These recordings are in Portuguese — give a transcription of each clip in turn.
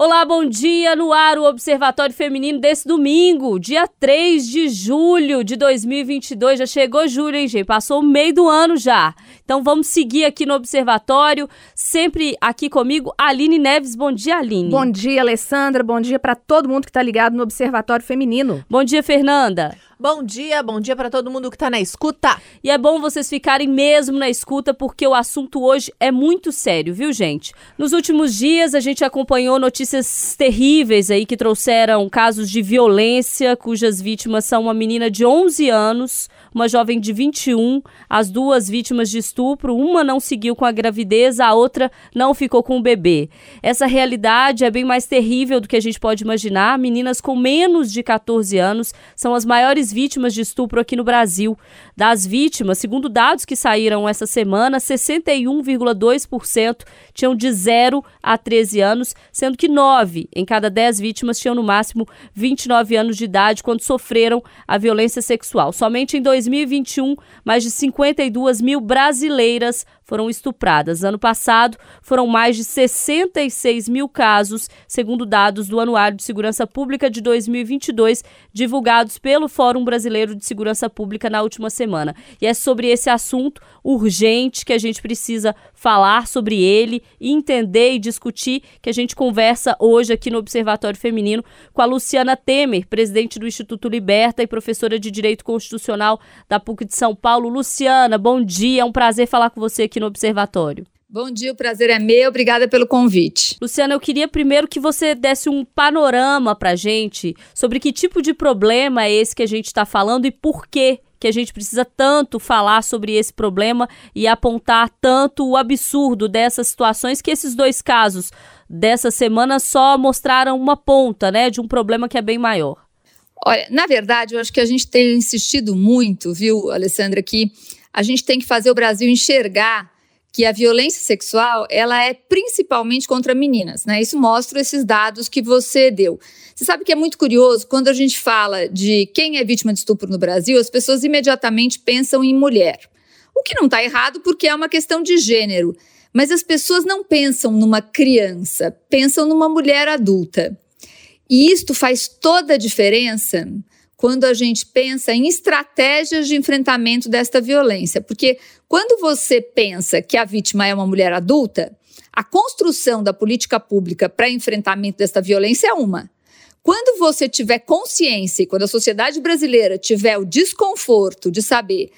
Olá, bom dia no ar, o Observatório Feminino desse domingo, dia 3 de julho de 2022. Já chegou julho, hein, gente? Passou o meio do ano já. Então vamos seguir aqui no Observatório, sempre aqui comigo, Aline Neves. Bom dia, Aline. Bom dia, Alessandra. Bom dia para todo mundo que está ligado no Observatório Feminino. Bom dia, Fernanda. Bom dia, bom dia para todo mundo que está na escuta. E é bom vocês ficarem mesmo na escuta, porque o assunto hoje é muito sério, viu, gente? Nos últimos dias, a gente acompanhou notícias terríveis aí que trouxeram casos de violência, cujas vítimas são uma menina de 11 anos, uma jovem de 21, as duas vítimas de estupro, uma não seguiu com a gravidez, a outra não ficou com o bebê. Essa realidade é bem mais terrível do que a gente pode imaginar. Meninas com menos de 14 anos são as maiores vítimas de estupro aqui no Brasil. Das vítimas, segundo dados que saíram essa semana, 61,2% tinham de 0 a 13 anos, sendo que 9 em cada 10 vítimas tinham no máximo 29 anos de idade quando sofreram a violência sexual. Somente em 2021, mais de 52 mil brasileiras foram estupradas. Ano passado, foram mais de 66 mil casos, segundo dados do Anuário de Segurança Pública de 2022, divulgados pelo Fórum Brasileiro de Segurança Pública na última semana. E é sobre esse assunto urgente que a gente precisa falar sobre ele, entender e discutir, que a gente conversa hoje aqui no Observatório Feminino com a Luciana Temer, presidente do Instituto Liberta e professora de Direito Constitucional da PUC de São Paulo. Luciana, bom dia, é um prazer falar com você aqui aqui no Observatório. Bom dia, o prazer é meu. Obrigada pelo convite. Luciana, eu queria primeiro que você desse um panorama para gente sobre que tipo de problema é esse que a gente está falando e por que que a gente precisa tanto falar sobre esse problema e apontar tanto o absurdo dessas situações que esses dois casos dessa semana só mostraram uma ponta, né, de um problema que é bem maior. Olha, na verdade, eu acho que a gente tem insistido muito, viu, Alessandra, que a gente tem que fazer o Brasil enxergar que a violência sexual ela é principalmente contra meninas, né? Isso mostra esses dados que você deu. Você sabe que é muito curioso quando a gente fala de quem é vítima de estupro no Brasil, as pessoas imediatamente pensam em mulher. O que não está errado porque é uma questão de gênero. Mas as pessoas não pensam numa criança, pensam numa mulher adulta. E isto faz toda a diferença quando a gente pensa em estratégias de enfrentamento desta violência. Porque quando você pensa que a vítima é uma mulher adulta, a construção da política pública para enfrentamento desta violência é uma. Quando você tiver consciência quando a sociedade brasileira tiver o desconforto de saber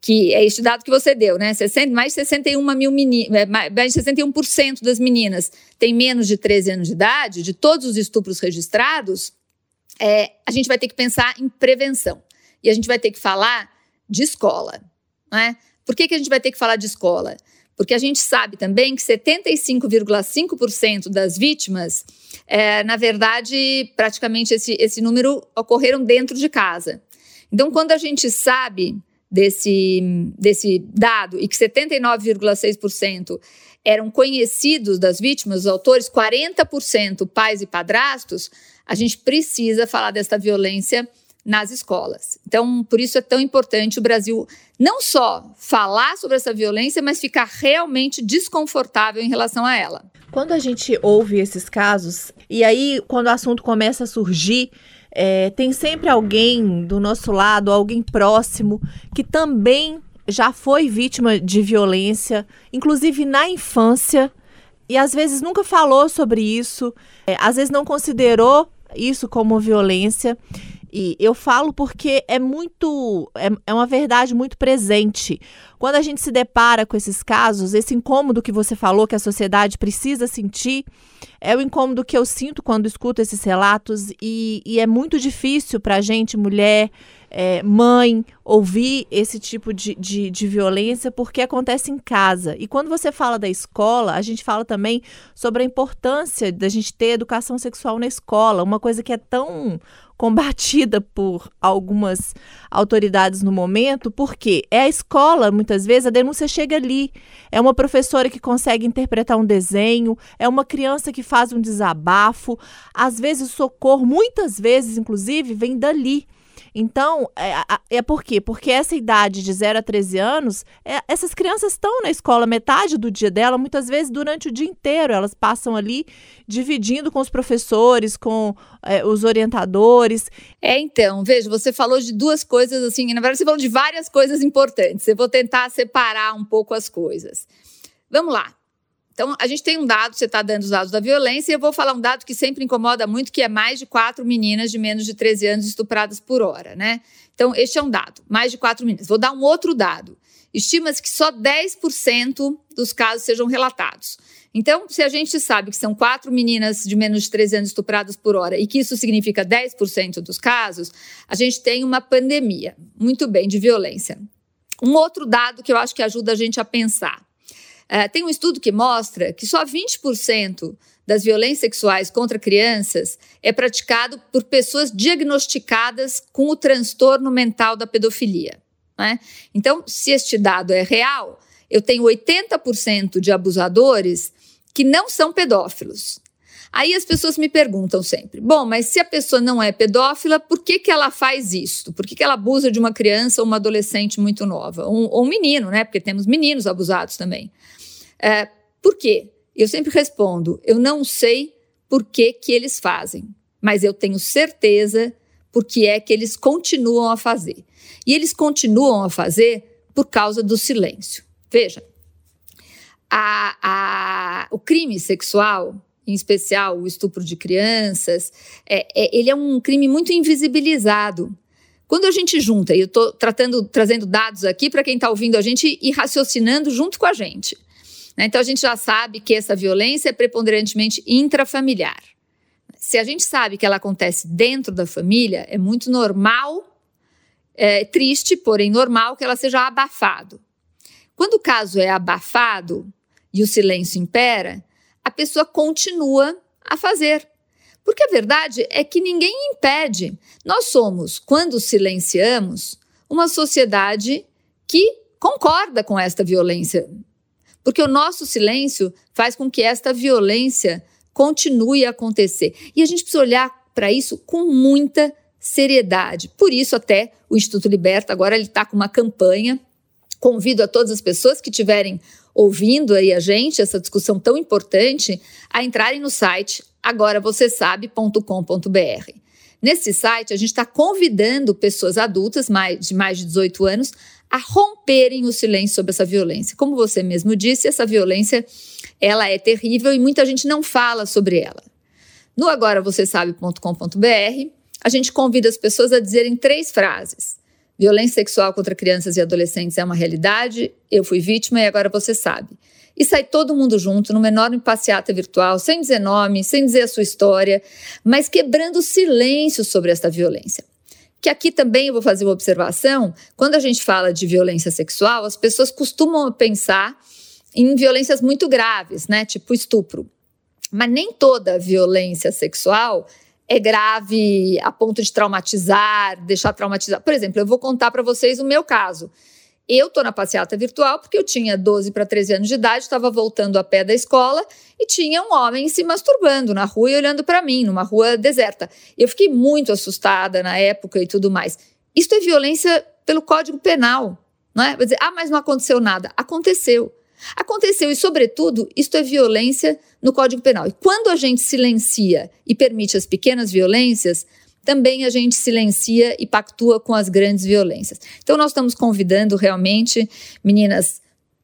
que é este dado que você deu, né? 60, mais de 61 mil meninas, é, mais de 61% das meninas têm menos de 13 anos de idade, de todos os estupros registrados, é, a gente vai ter que pensar em prevenção. E a gente vai ter que falar de escola. Né? Por que, que a gente vai ter que falar de escola? Porque a gente sabe também que 75,5% das vítimas, é, na verdade, praticamente esse, esse número ocorreram dentro de casa. Então, quando a gente sabe desse, desse dado e que 79,6% eram conhecidos das vítimas, os autores, 40% pais e padrastos, a gente precisa falar dessa violência nas escolas. Então, por isso é tão importante o Brasil não só falar sobre essa violência, mas ficar realmente desconfortável em relação a ela. Quando a gente ouve esses casos, e aí quando o assunto começa a surgir, é, tem sempre alguém do nosso lado, alguém próximo, que também já foi vítima de violência, inclusive na infância, e às vezes nunca falou sobre isso, é, às vezes não considerou isso como violência. E eu falo porque é muito. É, é uma verdade muito presente. Quando a gente se depara com esses casos, esse incômodo que você falou que a sociedade precisa sentir, é o incômodo que eu sinto quando escuto esses relatos, e, e é muito difícil para a gente, mulher, é, mãe, ouvir esse tipo de, de, de violência porque acontece em casa. E quando você fala da escola, a gente fala também sobre a importância da gente ter educação sexual na escola, uma coisa que é tão combatida por algumas autoridades no momento, porque é a escola, muitas vezes, a denúncia chega ali. É uma professora que consegue interpretar um desenho, é uma criança que faz um desabafo. Às vezes, o socorro, muitas vezes, inclusive, vem dali. Então, é, é por quê? Porque essa idade de 0 a 13 anos, é, essas crianças estão na escola metade do dia dela, muitas vezes durante o dia inteiro. Elas passam ali dividindo com os professores, com é, os orientadores. É, então, veja, você falou de duas coisas assim, na verdade, você falou de várias coisas importantes. Eu vou tentar separar um pouco as coisas. Vamos lá. Então, a gente tem um dado, você está dando os dados da violência, e eu vou falar um dado que sempre incomoda muito, que é mais de quatro meninas de menos de 13 anos estupradas por hora, né? Então, este é um dado, mais de quatro meninas. Vou dar um outro dado. Estima-se que só 10% dos casos sejam relatados. Então, se a gente sabe que são quatro meninas de menos de 13 anos estupradas por hora e que isso significa 10% dos casos, a gente tem uma pandemia, muito bem, de violência. Um outro dado que eu acho que ajuda a gente a pensar. Uh, tem um estudo que mostra que só 20% das violências sexuais contra crianças é praticado por pessoas diagnosticadas com o transtorno mental da pedofilia. Né? Então, se este dado é real, eu tenho 80% de abusadores que não são pedófilos. Aí as pessoas me perguntam sempre: bom, mas se a pessoa não é pedófila, por que, que ela faz isso? Por que, que ela abusa de uma criança ou uma adolescente muito nova? Ou, ou um menino, né? Porque temos meninos abusados também. É, por quê? Eu sempre respondo: eu não sei por que, que eles fazem, mas eu tenho certeza por que é que eles continuam a fazer. E eles continuam a fazer por causa do silêncio. Veja, a, a, o crime sexual, em especial o estupro de crianças, é, é, ele é um crime muito invisibilizado. Quando a gente junta, e eu estou trazendo dados aqui para quem está ouvindo a gente e raciocinando junto com a gente. Né? Então a gente já sabe que essa violência é preponderantemente intrafamiliar. Se a gente sabe que ela acontece dentro da família, é muito normal, é, triste, porém normal, que ela seja abafado. Quando o caso é abafado e o silêncio impera, a pessoa continua a fazer. Porque a verdade é que ninguém impede. Nós somos, quando silenciamos, uma sociedade que concorda com esta violência porque o nosso silêncio faz com que esta violência continue a acontecer. E a gente precisa olhar para isso com muita seriedade. Por isso, até o Instituto Liberta agora ele está com uma campanha. Convido a todas as pessoas que estiverem ouvindo aí a gente, essa discussão tão importante, a entrarem no site agoravocêsabe.com.br. Nesse site, a gente está convidando pessoas adultas mais, de mais de 18 anos a romperem o silêncio sobre essa violência. Como você mesmo disse, essa violência ela é terrível e muita gente não fala sobre ela. No agora você sabe.com.br, a gente convida as pessoas a dizerem três frases. Violência sexual contra crianças e adolescentes é uma realidade, eu fui vítima e agora você sabe. E sai todo mundo junto numa enorme passeata virtual, sem dizer nome, sem dizer a sua história, mas quebrando o silêncio sobre esta violência que aqui também eu vou fazer uma observação. Quando a gente fala de violência sexual, as pessoas costumam pensar em violências muito graves, né? Tipo estupro. Mas nem toda violência sexual é grave a ponto de traumatizar, deixar traumatizar. Por exemplo, eu vou contar para vocês o meu caso. Eu tô na passeata virtual porque eu tinha 12 para 13 anos de idade, estava voltando a pé da escola e tinha um homem se masturbando na rua e olhando para mim, numa rua deserta. Eu fiquei muito assustada na época e tudo mais. Isso é violência pelo Código Penal, não é? Vai dizer, ah, mas não aconteceu nada. Aconteceu. Aconteceu e, sobretudo, isto é violência no Código Penal. E quando a gente silencia e permite as pequenas violências, também a gente silencia e pactua com as grandes violências. Então, nós estamos convidando realmente, meninas,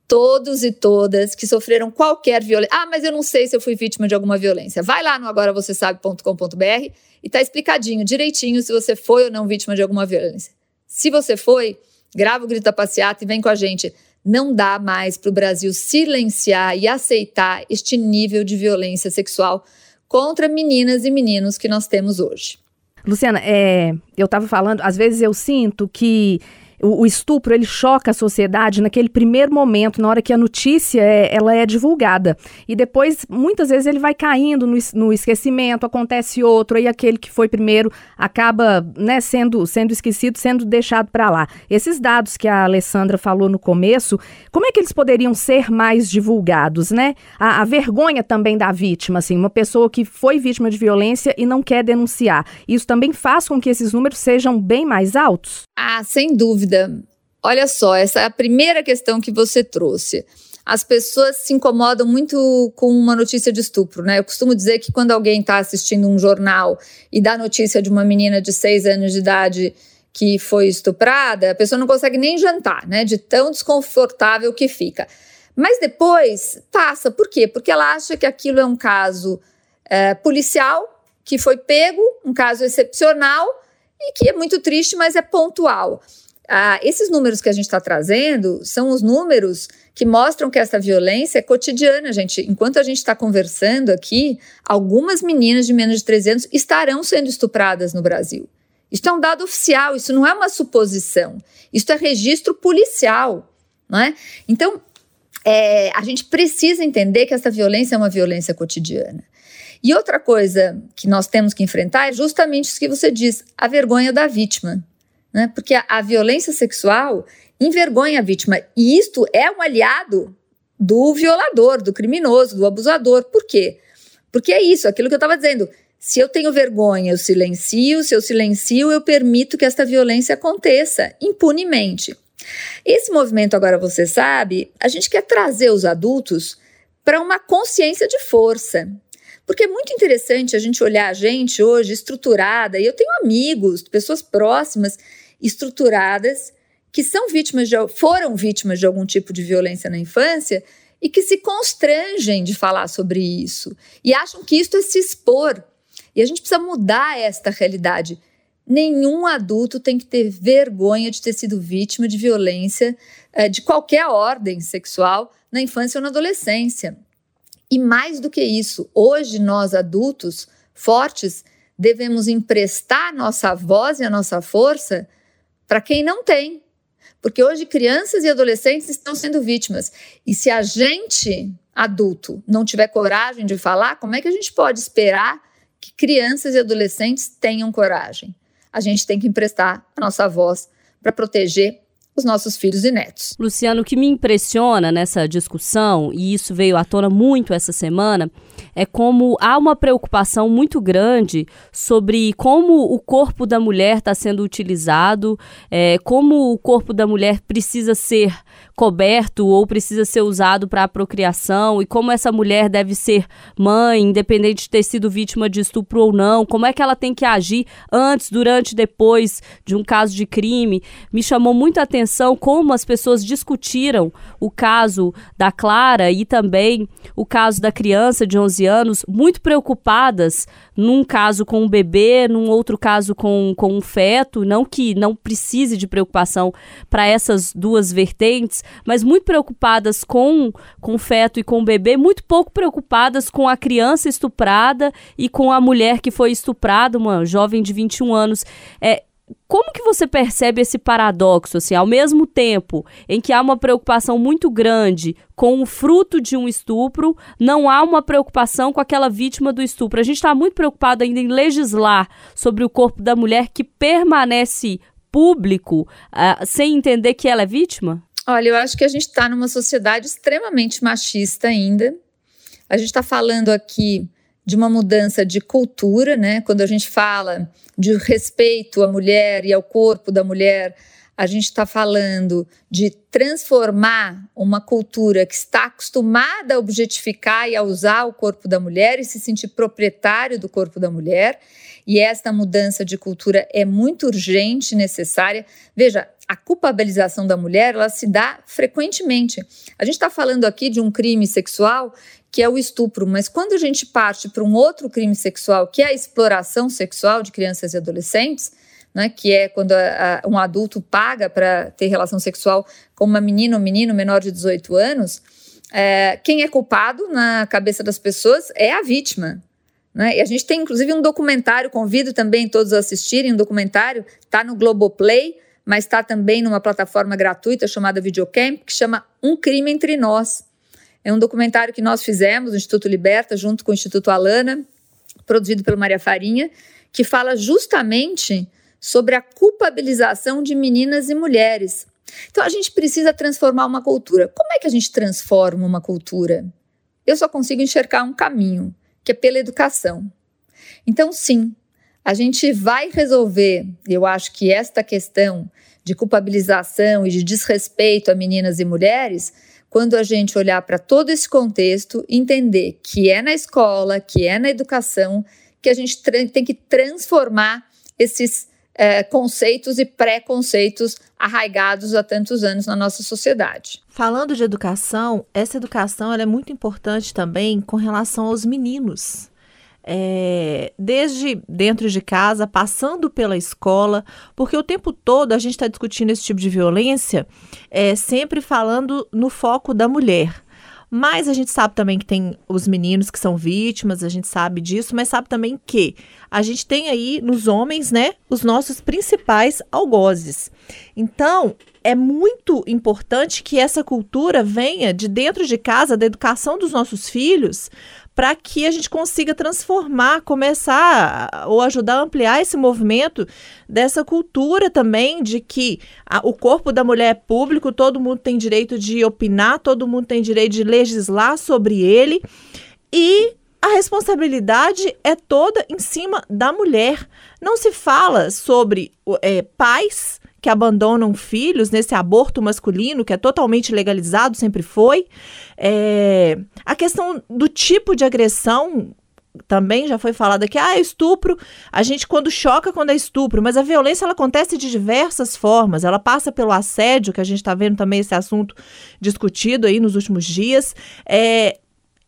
todos e todas que sofreram qualquer violência. Ah, mas eu não sei se eu fui vítima de alguma violência. Vai lá no agoravocêsabe.com.br e tá explicadinho, direitinho, se você foi ou não vítima de alguma violência. Se você foi, grava o grito passeata e vem com a gente. Não dá mais para o Brasil silenciar e aceitar este nível de violência sexual contra meninas e meninos que nós temos hoje. Luciana, é, eu estava falando, às vezes eu sinto que o, o, estupro ele choca a sociedade naquele primeiro momento, na hora que a notícia é, ela é divulgada. E depois, muitas vezes, ele vai caindo no, no esquecimento, acontece outro, e aquele que foi primeiro acaba né, sendo, sendo esquecido, sendo deixado para lá. Esses dados que a Alessandra falou no começo, como é que eles poderiam ser mais divulgados, né? A, a vergonha também da vítima, assim, uma pessoa que foi vítima de violência e não quer denunciar. Isso também faz com que esses números sejam bem mais altos? Ah, sem dúvida. Olha só, essa é a primeira questão que você trouxe. As pessoas se incomodam muito com uma notícia de estupro, né? Eu costumo dizer que quando alguém está assistindo um jornal e dá notícia de uma menina de seis anos de idade que foi estuprada, a pessoa não consegue nem jantar, né? De tão desconfortável que fica. Mas depois passa. Por quê? Porque ela acha que aquilo é um caso é, policial que foi pego, um caso excepcional e que é muito triste, mas é pontual. Ah, esses números que a gente está trazendo são os números que mostram que essa violência é cotidiana, gente. Enquanto a gente está conversando aqui, algumas meninas de menos de 13 anos estarão sendo estupradas no Brasil. Isso é um dado oficial, isso não é uma suposição. Isso é registro policial, não é? Então, é, a gente precisa entender que essa violência é uma violência cotidiana. E outra coisa que nós temos que enfrentar é justamente isso que você diz, a vergonha da vítima. Né? Porque a, a violência sexual envergonha a vítima. E isto é um aliado do violador, do criminoso, do abusador. Por quê? Porque é isso, aquilo que eu estava dizendo. Se eu tenho vergonha, eu silencio, se eu silencio, eu permito que esta violência aconteça impunemente. Esse movimento, agora você sabe, a gente quer trazer os adultos para uma consciência de força. Porque é muito interessante a gente olhar a gente hoje estruturada, e eu tenho amigos, pessoas próximas, estruturadas, que são vítimas de, foram vítimas de algum tipo de violência na infância e que se constrangem de falar sobre isso e acham que isso é se expor. E a gente precisa mudar esta realidade. Nenhum adulto tem que ter vergonha de ter sido vítima de violência eh, de qualquer ordem sexual na infância ou na adolescência. E mais do que isso, hoje nós adultos fortes devemos emprestar nossa voz e a nossa força para quem não tem. Porque hoje crianças e adolescentes estão sendo vítimas. E se a gente, adulto, não tiver coragem de falar, como é que a gente pode esperar que crianças e adolescentes tenham coragem? A gente tem que emprestar a nossa voz para proteger os nossos filhos e netos. Luciano, o que me impressiona nessa discussão, e isso veio à tona muito essa semana, é como há uma preocupação muito grande sobre como o corpo da mulher está sendo utilizado, é, como o corpo da mulher precisa ser coberto ou precisa ser usado para a procriação e como essa mulher deve ser mãe, independente de ter sido vítima de estupro ou não, como é que ela tem que agir antes, durante, depois de um caso de crime. Me chamou muito a atenção como as pessoas discutiram o caso da Clara e também o caso da criança de 11 anos, muito preocupadas num caso com um bebê, num outro caso com, com um feto, não que não precise de preocupação para essas duas vertentes, mas muito preocupadas com, com o feto e com o bebê, muito pouco preocupadas com a criança estuprada e com a mulher que foi estuprada, uma jovem de 21 anos. É, como que você percebe esse paradoxo, assim, ao mesmo tempo em que há uma preocupação muito grande com o fruto de um estupro, não há uma preocupação com aquela vítima do estupro. A gente está muito preocupado ainda em legislar sobre o corpo da mulher que permanece público uh, sem entender que ela é vítima? Olha, eu acho que a gente está numa sociedade extremamente machista ainda. A gente está falando aqui de uma mudança de cultura, né? Quando a gente fala de respeito à mulher e ao corpo da mulher, a gente está falando de transformar uma cultura que está acostumada a objetificar e a usar o corpo da mulher e se sentir proprietário do corpo da mulher. E esta mudança de cultura é muito urgente e necessária. Veja, a culpabilização da mulher ela se dá frequentemente. A gente está falando aqui de um crime sexual que é o estupro, mas quando a gente parte para um outro crime sexual, que é a exploração sexual de crianças e adolescentes, né, que é quando a, a, um adulto paga para ter relação sexual com uma menina ou menino menor de 18 anos, é, quem é culpado na cabeça das pessoas é a vítima. Né? E a gente tem inclusive um documentário, convido também todos a assistirem, um documentário, está no Globoplay, mas está também numa plataforma gratuita chamada Videocamp, que chama Um Crime Entre Nós. É um documentário que nós fizemos no Instituto Liberta, junto com o Instituto Alana, produzido pelo Maria Farinha, que fala justamente sobre a culpabilização de meninas e mulheres. Então a gente precisa transformar uma cultura. Como é que a gente transforma uma cultura? Eu só consigo enxergar um caminho, que é pela educação. Então, sim, a gente vai resolver, eu acho que esta questão de culpabilização e de desrespeito a meninas e mulheres, quando a gente olhar para todo esse contexto, entender que é na escola, que é na educação, que a gente tem que transformar esses é, conceitos e preconceitos arraigados há tantos anos na nossa sociedade. Falando de educação, essa educação é muito importante também com relação aos meninos é, desde dentro de casa, passando pela escola, porque o tempo todo a gente está discutindo esse tipo de violência, é, sempre falando no foco da mulher. Mas a gente sabe também que tem os meninos que são vítimas, a gente sabe disso, mas sabe também que a gente tem aí nos homens, né, os nossos principais algozes. Então, é muito importante que essa cultura venha de dentro de casa, da educação dos nossos filhos, para que a gente consiga transformar, começar ou ajudar a ampliar esse movimento dessa cultura também de que a, o corpo da mulher é público, todo mundo tem direito de opinar, todo mundo tem direito de legislar sobre ele e a responsabilidade é toda em cima da mulher. Não se fala sobre é, pais que abandonam filhos nesse aborto masculino, que é totalmente legalizado, sempre foi. É, a questão do tipo de agressão também já foi falado aqui, ah, é estupro, a gente quando choca quando é estupro, mas a violência ela acontece de diversas formas, ela passa pelo assédio, que a gente está vendo também esse assunto discutido aí nos últimos dias, é,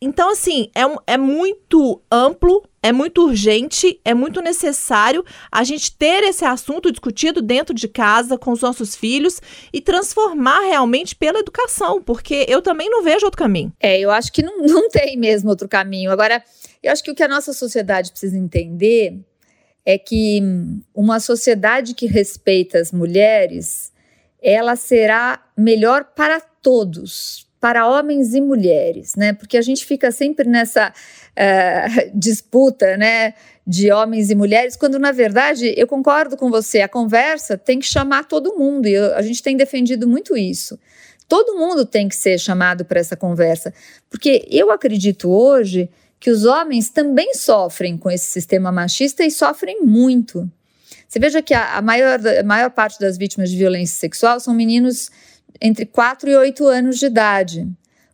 então, assim, é, é muito amplo, é muito urgente, é muito necessário a gente ter esse assunto discutido dentro de casa com os nossos filhos e transformar realmente pela educação, porque eu também não vejo outro caminho. É, eu acho que não, não tem mesmo outro caminho. Agora, eu acho que o que a nossa sociedade precisa entender é que uma sociedade que respeita as mulheres, ela será melhor para todos, para homens e mulheres, né? Porque a gente fica sempre nessa uh, disputa, né? De homens e mulheres, quando na verdade eu concordo com você, a conversa tem que chamar todo mundo, e eu, a gente tem defendido muito isso. Todo mundo tem que ser chamado para essa conversa, porque eu acredito hoje que os homens também sofrem com esse sistema machista e sofrem muito. Você veja que a, a maior, a maior parte das vítimas de violência sexual são meninos entre 4 e 8 anos de idade,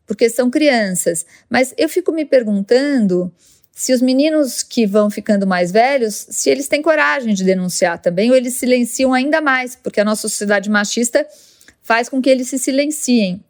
porque são crianças. Mas eu fico me perguntando se os meninos que vão ficando mais velhos, se eles têm coragem de denunciar também, ou eles silenciam ainda mais, porque a nossa sociedade machista faz com que eles se silenciem.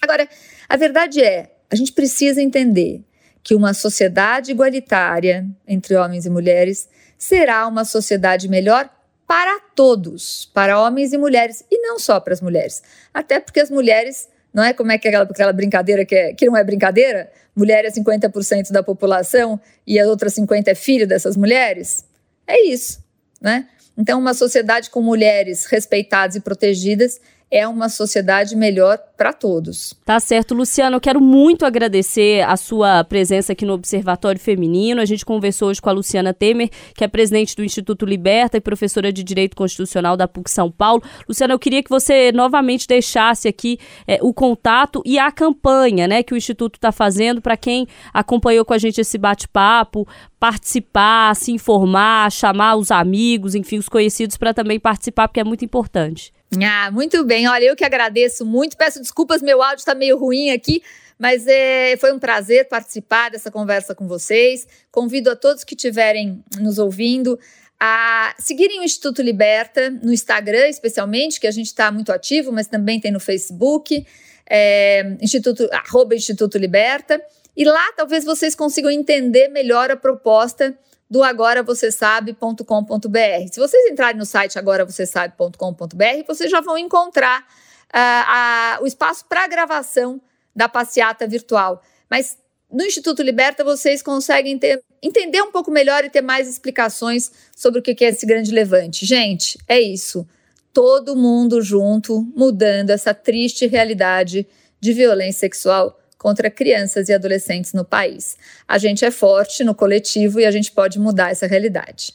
Agora, a verdade é, a gente precisa entender que uma sociedade igualitária entre homens e mulheres será uma sociedade melhor para todos, para homens e mulheres, e não só para as mulheres. Até porque as mulheres, não é como é que é aquela, aquela brincadeira que, é, que não é brincadeira? Mulher é 50% da população e a outra 50% é filho dessas mulheres? É isso, né? Então, uma sociedade com mulheres respeitadas e protegidas é uma sociedade melhor para todos. Tá certo, Luciano. Eu quero muito agradecer a sua presença aqui no Observatório Feminino. A gente conversou hoje com a Luciana Temer, que é presidente do Instituto Liberta e professora de Direito Constitucional da PUC São Paulo. Luciana, eu queria que você novamente deixasse aqui é, o contato e a campanha né, que o Instituto está fazendo para quem acompanhou com a gente esse bate-papo, participar, se informar, chamar os amigos, enfim, os conhecidos para também participar, porque é muito importante. Ah, muito bem. Olha, eu que agradeço muito. Peço desculpas, meu áudio está meio ruim aqui, mas é, foi um prazer participar dessa conversa com vocês. Convido a todos que estiverem nos ouvindo a seguirem o Instituto Liberta no Instagram, especialmente, que a gente está muito ativo, mas também tem no Facebook, é, Instituto, arroba Instituto Liberta. E lá talvez vocês consigam entender melhor a proposta do agora você sabe.com.br. Se vocês entrarem no site agora você sabe.com.br, vocês já vão encontrar uh, uh, o espaço para gravação da passeata virtual. Mas no Instituto Liberta vocês conseguem ter, entender um pouco melhor e ter mais explicações sobre o que é esse grande levante. Gente, é isso. todo mundo junto, mudando essa triste realidade de violência sexual contra crianças e adolescentes no país. A gente é forte no coletivo e a gente pode mudar essa realidade.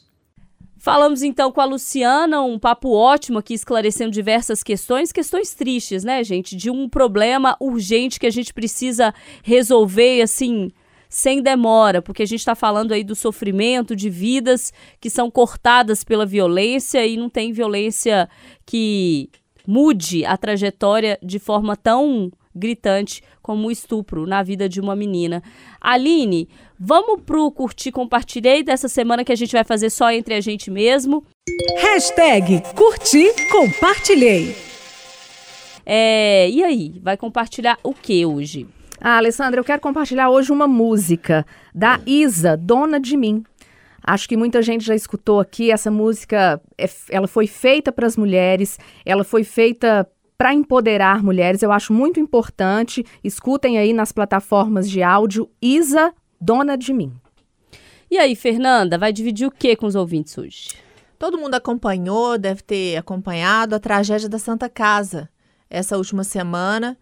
Falamos então com a Luciana, um papo ótimo aqui, esclarecendo diversas questões, questões tristes, né, gente? De um problema urgente que a gente precisa resolver, assim, sem demora, porque a gente está falando aí do sofrimento de vidas que são cortadas pela violência e não tem violência que mude a trajetória de forma tão gritante como o estupro na vida de uma menina. Aline, vamos pro curtir compartilhei dessa semana que a gente vai fazer só entre a gente mesmo. Hashtag curti compartilhei. É, e aí, vai compartilhar o que hoje? Ah, Alessandra, eu quero compartilhar hoje uma música da Isa, Dona de Mim. Acho que muita gente já escutou aqui. Essa música, é, ela foi feita para as mulheres, ela foi feita para empoderar mulheres. Eu acho muito importante. Escutem aí nas plataformas de áudio Isa, Dona de Mim. E aí, Fernanda, vai dividir o que com os ouvintes hoje? Todo mundo acompanhou, deve ter acompanhado a tragédia da Santa Casa essa última semana.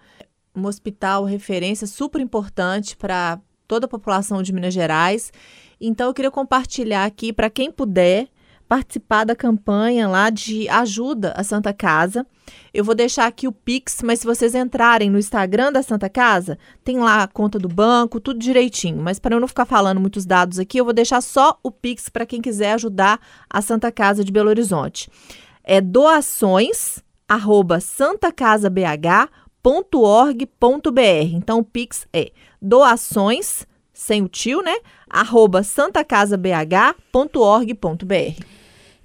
Um hospital referência super importante para toda a população de Minas Gerais. Então, eu queria compartilhar aqui para quem puder participar da campanha lá de ajuda à Santa Casa. Eu vou deixar aqui o Pix, mas se vocês entrarem no Instagram da Santa Casa, tem lá a conta do banco, tudo direitinho. Mas para eu não ficar falando muitos dados aqui, eu vou deixar só o Pix para quem quiser ajudar a Santa Casa de Belo Horizonte. É doações arroba santacasabh.org.br. Então o Pix é doações sem o tio, né? arroba santacasabh.org.br.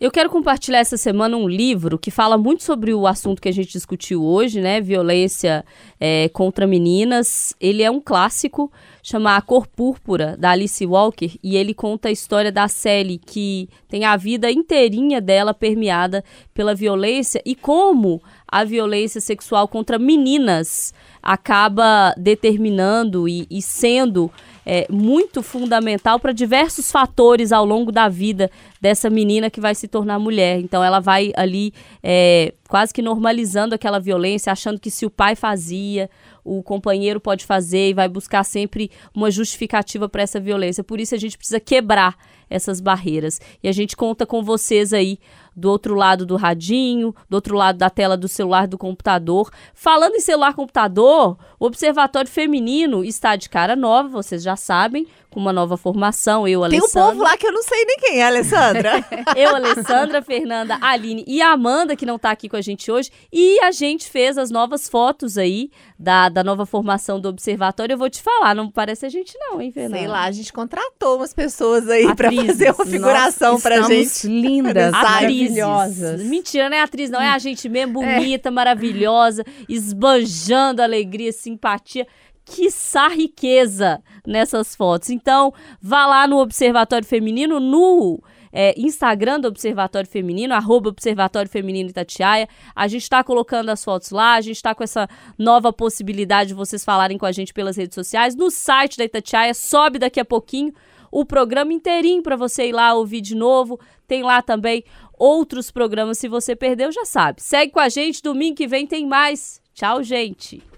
Eu quero compartilhar essa semana um livro que fala muito sobre o assunto que a gente discutiu hoje, né? Violência é, contra meninas. Ele é um clássico, chama A Cor Púrpura, da Alice Walker, e ele conta a história da Sally, que tem a vida inteirinha dela permeada pela violência e como a violência sexual contra meninas acaba determinando e, e sendo é, muito fundamental para diversos fatores ao longo da vida dessa menina que vai se tornar mulher. Então ela vai ali é, quase que normalizando aquela violência, achando que se o pai fazia, o companheiro pode fazer e vai buscar sempre uma justificativa para essa violência. Por isso a gente precisa quebrar essas barreiras. E a gente conta com vocês aí do outro lado do radinho, do outro lado da tela do celular do computador. Falando em celular computador, o Observatório Feminino está de cara nova, vocês já sabem, com uma nova formação, eu, Tem Alessandra. um povo lá que eu não sei nem quem é, Alessandra. eu, Alessandra, Fernanda, Aline e a Amanda, que não está aqui com a gente hoje. E a gente fez as novas fotos aí da, da nova formação do Observatório. Eu vou te falar, não parece a gente não, hein, Fernanda? Sei lá, a gente contratou umas pessoas aí para fazer uma figuração pra gente. lindas, maravilhosas. Mentira, não é atriz, não. É a gente mesmo, bonita, é. maravilhosa, esbanjando alegria, simpatia quiçá riqueza nessas fotos. Então, vá lá no Observatório Feminino, no é, Instagram do Observatório Feminino, arroba Observatório Feminino Itatiaia. A gente está colocando as fotos lá, a gente está com essa nova possibilidade de vocês falarem com a gente pelas redes sociais. No site da Itatiaia, sobe daqui a pouquinho o programa inteirinho para você ir lá ouvir de novo. Tem lá também outros programas, se você perdeu, já sabe. Segue com a gente, domingo que vem tem mais. Tchau, gente!